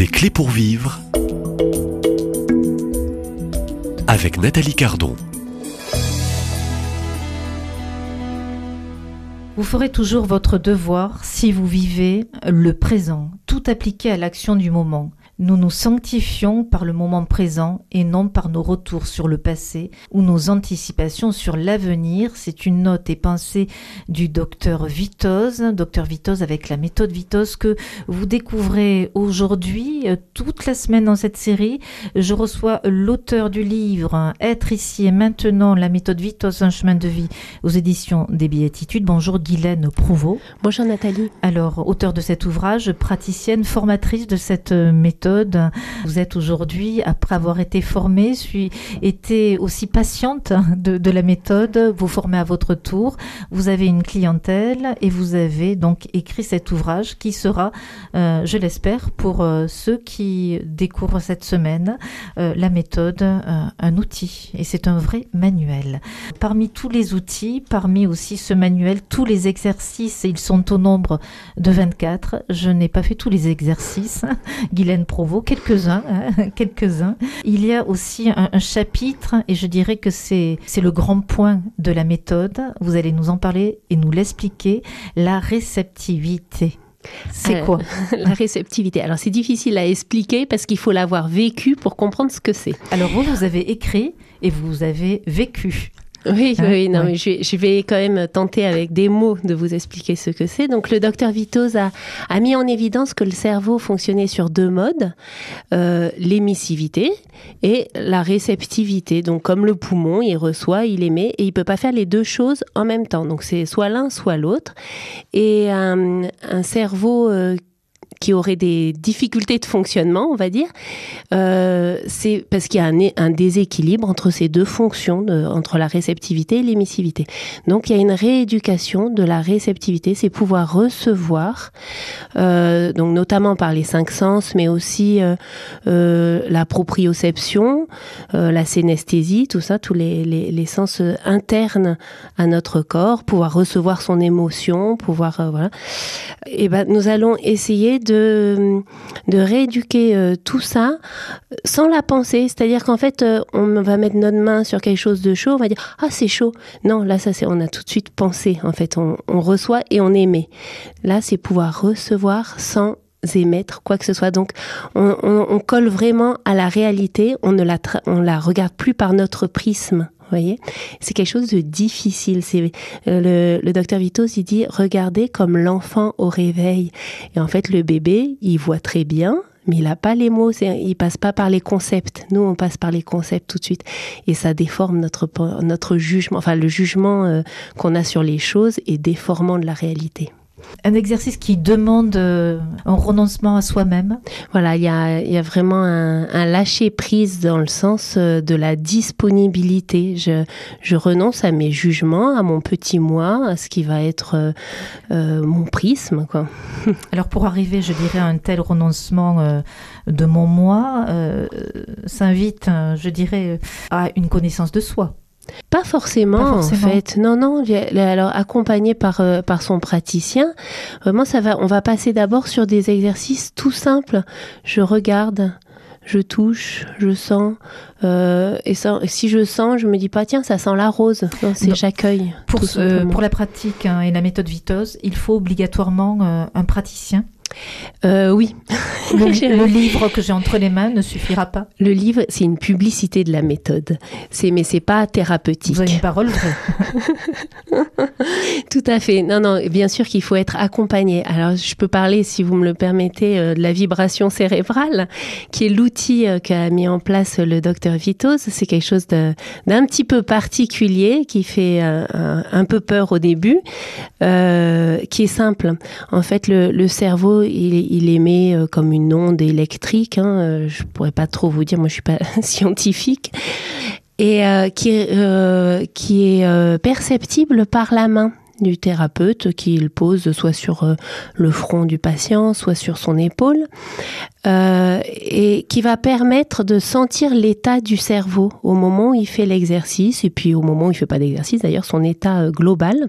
Des clés pour vivre avec Nathalie Cardon. Vous ferez toujours votre devoir si vous vivez le présent, tout appliqué à l'action du moment. Nous nous sanctifions par le moment présent et non par nos retours sur le passé ou nos anticipations sur l'avenir. C'est une note et pensée du docteur Vitoz, docteur Vitoz avec la méthode Vitoz que vous découvrez aujourd'hui, euh, toute la semaine dans cette série. Je reçois l'auteur du livre Être ici et maintenant, la méthode Vitoz, un chemin de vie aux éditions des Béatitudes. Bonjour Guylaine Prouveau. Bonjour Nathalie. Alors, auteur de cet ouvrage, praticienne, formatrice de cette méthode vous êtes aujourd'hui, après avoir été formée, suis, été aussi patiente de, la méthode, vous formez à votre tour, vous avez une clientèle et vous avez donc écrit cet ouvrage qui sera, euh, je l'espère, pour euh, ceux qui découvrent cette semaine euh, la méthode, un outil. Et c'est un vrai manuel. Parmi tous les outils, parmi aussi ce manuel, tous les exercices, ils sont au nombre de 24. Je n'ai pas fait tous les exercices. Guylaine Pro quelques-uns, hein, quelques-uns. Il y a aussi un, chapitre, et je dirais que c'est c'est le grand point de la méthode. Vous allez nous en parler et nous l'expliquer. La réceptivité. C'est euh, quoi? La réceptivité. Alors c'est difficile à expliquer parce qu'il faut l'avoir vécu pour comprendre ce que c'est. Alors vous, vous avez écrit et vous avez vécu. Oui, hein oui, non, mais je, vais quand même tenter avec des mots de vous expliquer ce que c'est. Donc, le docteur Vitoz a, a, mis en évidence que le cerveau fonctionnait sur deux modes euh, l'émissivité et la réceptivité. Donc, comme le poumon, il reçoit, il émet et il peut pas faire les deux choses en même temps. Donc, c'est soit l'un, soit l'autre. Et un, un cerveau euh, qui auraient des difficultés de fonctionnement, on va dire, euh, c'est parce qu'il y a un, déséquilibre entre ces deux fonctions, entre la réceptivité et l'émissivité. Donc il y a une rééducation de la réceptivité, c'est pouvoir recevoir, euh, donc notamment par les cinq sens, mais aussi euh, la proprioception, la synesthésie, tout ça, tous les, sens internes à notre corps, pouvoir recevoir son émotion, pouvoir voilà. Et ben nous allons essayer de rééduquer euh, tout ça sans la penser. C'est-à-dire qu'en fait, euh, on va mettre notre main sur quelque chose de chaud, on va dire ah c'est chaud. Non, là ça on a tout de suite pensé. En fait, on, reçoit et on émet. Là, c'est pouvoir recevoir sans émettre quoi que ce soit. Donc, on, colle vraiment à la réalité. On ne la regarde plus par notre prisme voyez C'est quelque chose de difficile. C'est euh, le, le docteur Vitos, il dit regardez comme l'enfant au réveil. Et en fait, le bébé, il voit très bien, mais il n'a pas les mots, il passe pas par les concepts. Nous, on passe par les concepts tout de suite, et ça déforme notre notre jugement, enfin le jugement euh, qu'on a sur les choses est déformant de la réalité. Un exercice qui demande euh, un renoncement à soi-même. Voilà, il y a, y a, vraiment un, un, lâcher prise dans le sens euh, de la disponibilité. Je, je, renonce à mes jugements, à mon petit moi, à ce qui va être euh, mon prisme. Quoi. Alors pour arriver, je dirais, à un tel renoncement de mon moi, s'invite, je dirais, à une connaissance de soi. Pas forcément, en fait. Non, non. Alors accompagné par euh, par son praticien, vraiment ça va. On va passer d'abord sur des exercices tout simples. Je regarde, je touche, je sens. Euh, et si je sens, je me dis pas tiens ça sent la rose. C'est j'accueille. Pour pour la pratique hein, et la méthode Vitoz, il faut obligatoirement euh, un praticien. Euh, oui. Le, livre que j'ai entre les mains ne suffira pas. Le livre, c'est une publicité de la méthode. C'est, mais c'est pas thérapeutique. Vous avez une parole vraie. Tout à fait. Non, non. Bien sûr qu'il faut être accompagné. Alors, je peux parler, si vous me le permettez, euh, de la vibration cérébrale, qui est l'outil euh, qu'a mis en place le docteur Vitos. C'est quelque chose d'un petit peu particulier qui fait un, peu peur au début, qui est simple. En fait, le, le cerveau il, émet euh, comme une onde électrique. Hein, euh, je pourrais pas trop vous dire, moi je suis pas scientifique, et euh, qui est, qui est perceptible par la main du thérapeute qu'il pose soit sur le front du patient, soit sur son épaule. Euh, et qui va permettre de sentir l'état du cerveau au moment où il fait l'exercice et puis au moment où il fait pas d'exercice d'ailleurs son état euh, global.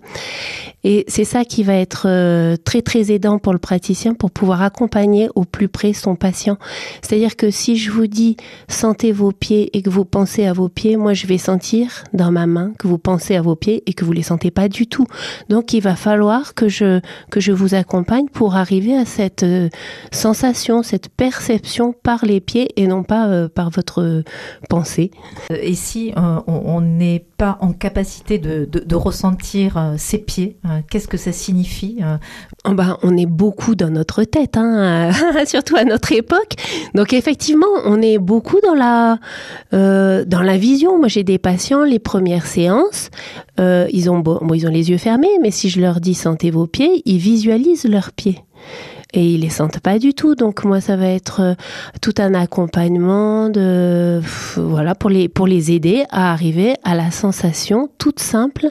Et c'est ça qui va être euh, très très aidant pour le praticien pour pouvoir accompagner au plus près son patient. C'est-à-dire que si je vous dis sentez vos pieds et que vous pensez à vos pieds moi je vais sentir dans ma main que vous pensez à vos pieds et que vous les sentez pas du tout. Donc il va falloir que je que je vous accompagne pour arriver à cette sensation cette perception par les pieds et non pas euh, par votre pensée. Euh, et si euh, on n'est pas en capacité de, de, ressentir ses pieds, qu'est-ce que ça signifie oh bah, On est beaucoup dans notre tête, hein, surtout à notre époque. Donc effectivement, on est beaucoup dans la, dans la vision. Moi j'ai des patients, les premières séances, ils, ont, bon, ils ont les yeux fermés, mais si je leur dis sentez vos pieds, ils visualisent leurs pieds et ils les sentent pas du tout. Donc moi, ça va être euh, tout un accompagnement de voilà pour les pour les aider à arriver à la sensation toute simple.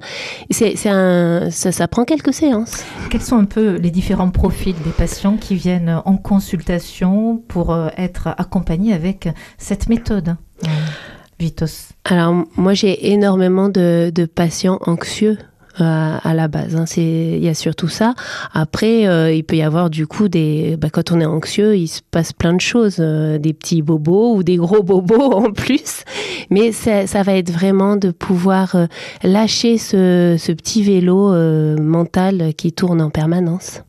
C'est ça, ça prend quelques séances. Quels sont un peu les différents profils des patients qui viennent en consultation pour euh, être accompagnés avec cette méthode? Euh, Vitos? Alors moi j'ai énormément de, de patients anxieux à, la base. Hein. C'est il y a surtout ça. Après, euh, il peut y avoir du coup des bah, quand on est anxieux, il se passe plein de choses, euh, des petits bobos ou des gros bobos en plus. Mais ça, ça va être vraiment de pouvoir euh, lâcher ce, ce petit vélo mental qui tourne en permanence.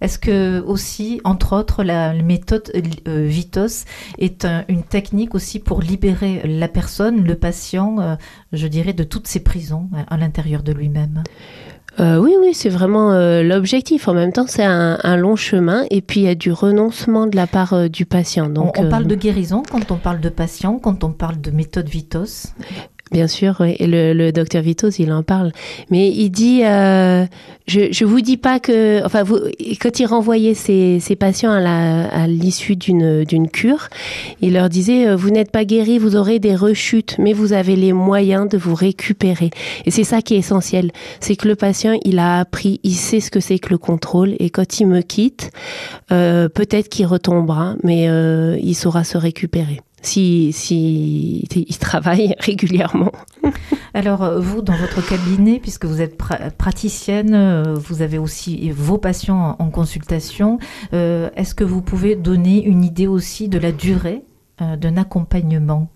Est-ce que aussi, entre autres, la méthode euh, Vitos est une technique aussi pour libérer la personne, le patient, euh, je dirais, de toutes ses prisons euh, à l'intérieur de lui-même? Oui, oui, c'est vraiment l'objectif. En même temps, c'est un, long chemin et puis il y a du renoncement de la part du patient. Donc, on, parle de guérison quand on parle de patient, quand on parle de méthode Vitos? Bien sûr, et le, le, docteur Vitos, il en parle. Mais il dit, euh, je je vous dis pas que, enfin, vous, quand il renvoyait ses, ses patients à l'issue d'une d'une cure, il leur disait, euh, vous n'êtes pas guéri, vous aurez des rechutes, mais vous avez les moyens de vous récupérer. Et c'est ça qui est essentiel, c'est que le patient, il a appris, il sait ce que c'est que le contrôle, et quand il me quitte, euh, peut-être qu'il retombera, mais euh, il saura se récupérer si, si il travaille régulièrement. Alors, euh, vous, dans votre cabinet, puisque vous êtes praticienne, euh, vous avez aussi vos patients en consultation, euh, est-ce que vous pouvez donner une idée aussi de la durée d'un accompagnement?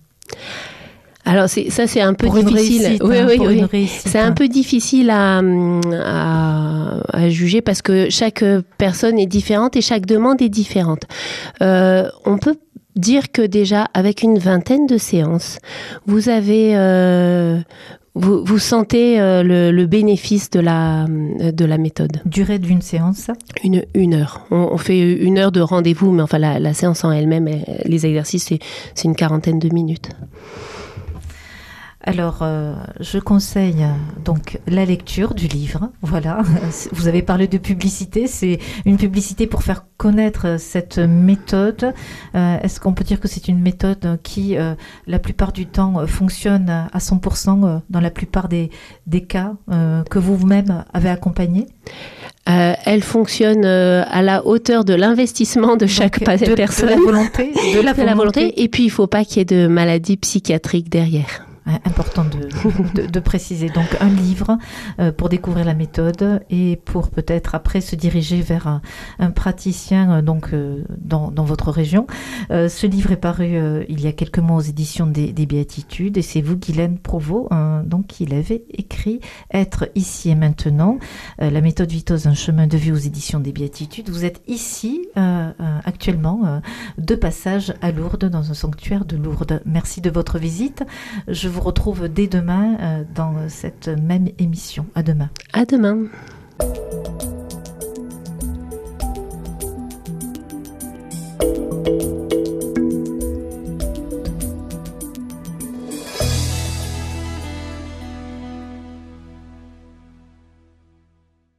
Alors ça c'est un peu difficile. oui, hein, oui, oui. C'est un peu difficile à, à, juger parce que chaque personne est différente et chaque demande est différente. on peut dire que déjà avec une vingtaine de séances, vous avez euh, vous, vous, sentez euh, le, bénéfice de la de la méthode. Durée d'une séance Une une heure. On, fait une heure de rendez-vous, mais enfin la, la séance en elle-même, les exercices c'est une quarantaine de minutes. Alors, euh, je conseille donc la lecture du livre. Voilà, vous avez parlé de publicité, c'est une publicité pour faire connaître cette méthode. Euh, est-ce qu'on peut dire que c'est une méthode qui, euh, la plupart du temps, fonctionne à 100% dans la plupart des, des cas que vous-même avez accompagné elle fonctionne à la hauteur de l'investissement de chaque personne. De la volonté. De la volonté. Et puis, il ne faut pas qu'il y ait de maladie psychiatrique derrière. Hein, important de, de, préciser. Donc un livre euh, pour découvrir la méthode et pour peut-être après se diriger vers un, praticien euh, donc euh, dans, dans, votre région. ce livre est paru il y a quelques mois aux éditions des, des Béatitudes et c'est vous, Guylaine Provost, donc qui l'avez écrit Être ici et maintenant. la méthode Vitose, un chemin de vie aux éditions des Béatitudes. Vous êtes ici actuellement de passage à Lourdes dans un sanctuaire de Lourdes. Merci de votre visite. Je vous retrouve dès demain euh, dans cette même émission. À demain. À demain.